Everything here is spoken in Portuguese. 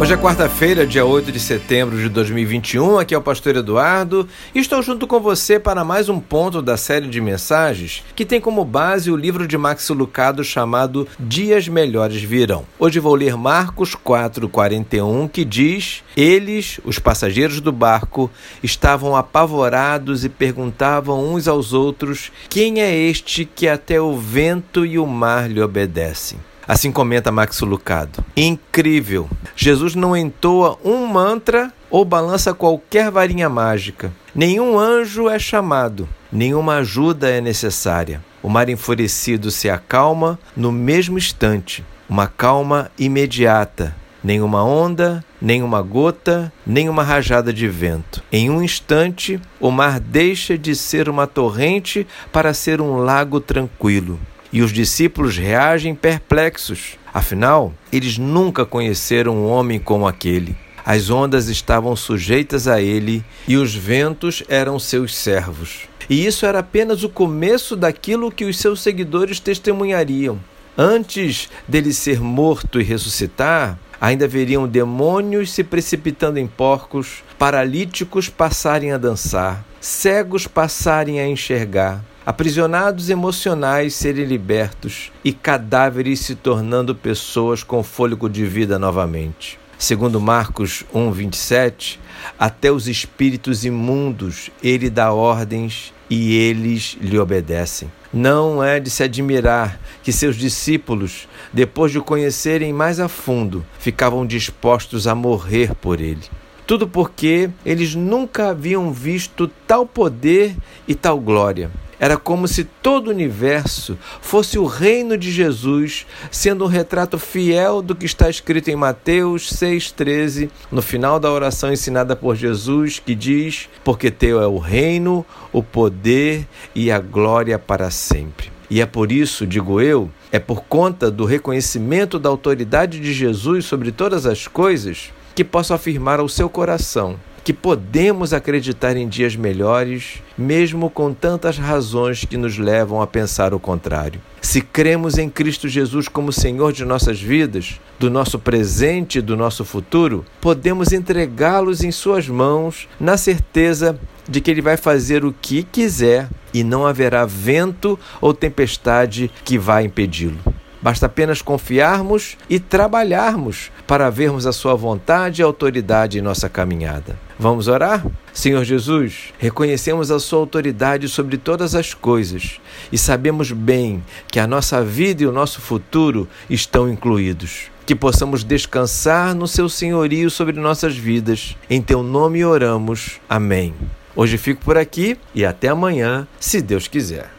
Hoje é quarta-feira, dia 8 de setembro de 2021. Aqui é o Pastor Eduardo e estou junto com você para mais um ponto da série de mensagens que tem como base o livro de Max Lucado chamado Dias Melhores Virão. Hoje vou ler Marcos 4,41 que diz: Eles, os passageiros do barco, estavam apavorados e perguntavam uns aos outros: Quem é este que até o vento e o mar lhe obedecem? Assim comenta Max Lucado. Incrível! Jesus não entoa um mantra ou balança qualquer varinha mágica. Nenhum anjo é chamado, nenhuma ajuda é necessária. O mar enfurecido se acalma no mesmo instante, uma calma imediata. Nenhuma onda, nenhuma gota, nenhuma rajada de vento. Em um instante, o mar deixa de ser uma torrente para ser um lago tranquilo e os discípulos reagem perplexos. Afinal, eles nunca conheceram um homem como aquele. As ondas estavam sujeitas a ele e os ventos eram seus servos. E isso era apenas o começo daquilo que os seus seguidores testemunhariam. Antes dele ser morto e ressuscitar, ainda veriam demônios se precipitando em porcos, paralíticos passarem a dançar, cegos passarem a enxergar, aprisionados emocionais serem libertos e cadáveres se tornando pessoas com fôlego de vida novamente. Segundo Marcos 1:27, até os espíritos imundos ele dá ordens e eles lhe obedecem. Não é de se admirar que seus discípulos, depois de o conhecerem mais a fundo, ficavam dispostos a morrer por ele. Tudo porque eles nunca haviam visto tal poder e tal glória. Era como se todo o universo fosse o reino de Jesus, sendo um retrato fiel do que está escrito em Mateus 6,13, no final da oração ensinada por Jesus, que diz: Porque teu é o reino, o poder e a glória para sempre. E é por isso, digo eu, é por conta do reconhecimento da autoridade de Jesus sobre todas as coisas, que posso afirmar ao seu coração que podemos acreditar em dias melhores, mesmo com tantas razões que nos levam a pensar o contrário. Se cremos em Cristo Jesus como Senhor de nossas vidas, do nosso presente e do nosso futuro, podemos entregá-los em Suas mãos, na certeza de que Ele vai fazer o que quiser e não haverá vento ou tempestade que vá impedi-lo. Basta apenas confiarmos e trabalharmos para vermos a Sua vontade e autoridade em nossa caminhada. Vamos orar? Senhor Jesus, reconhecemos a Sua autoridade sobre todas as coisas e sabemos bem que a nossa vida e o nosso futuro estão incluídos. Que possamos descansar no Seu senhorio sobre nossas vidas. Em Teu nome oramos. Amém. Hoje fico por aqui e até amanhã, se Deus quiser.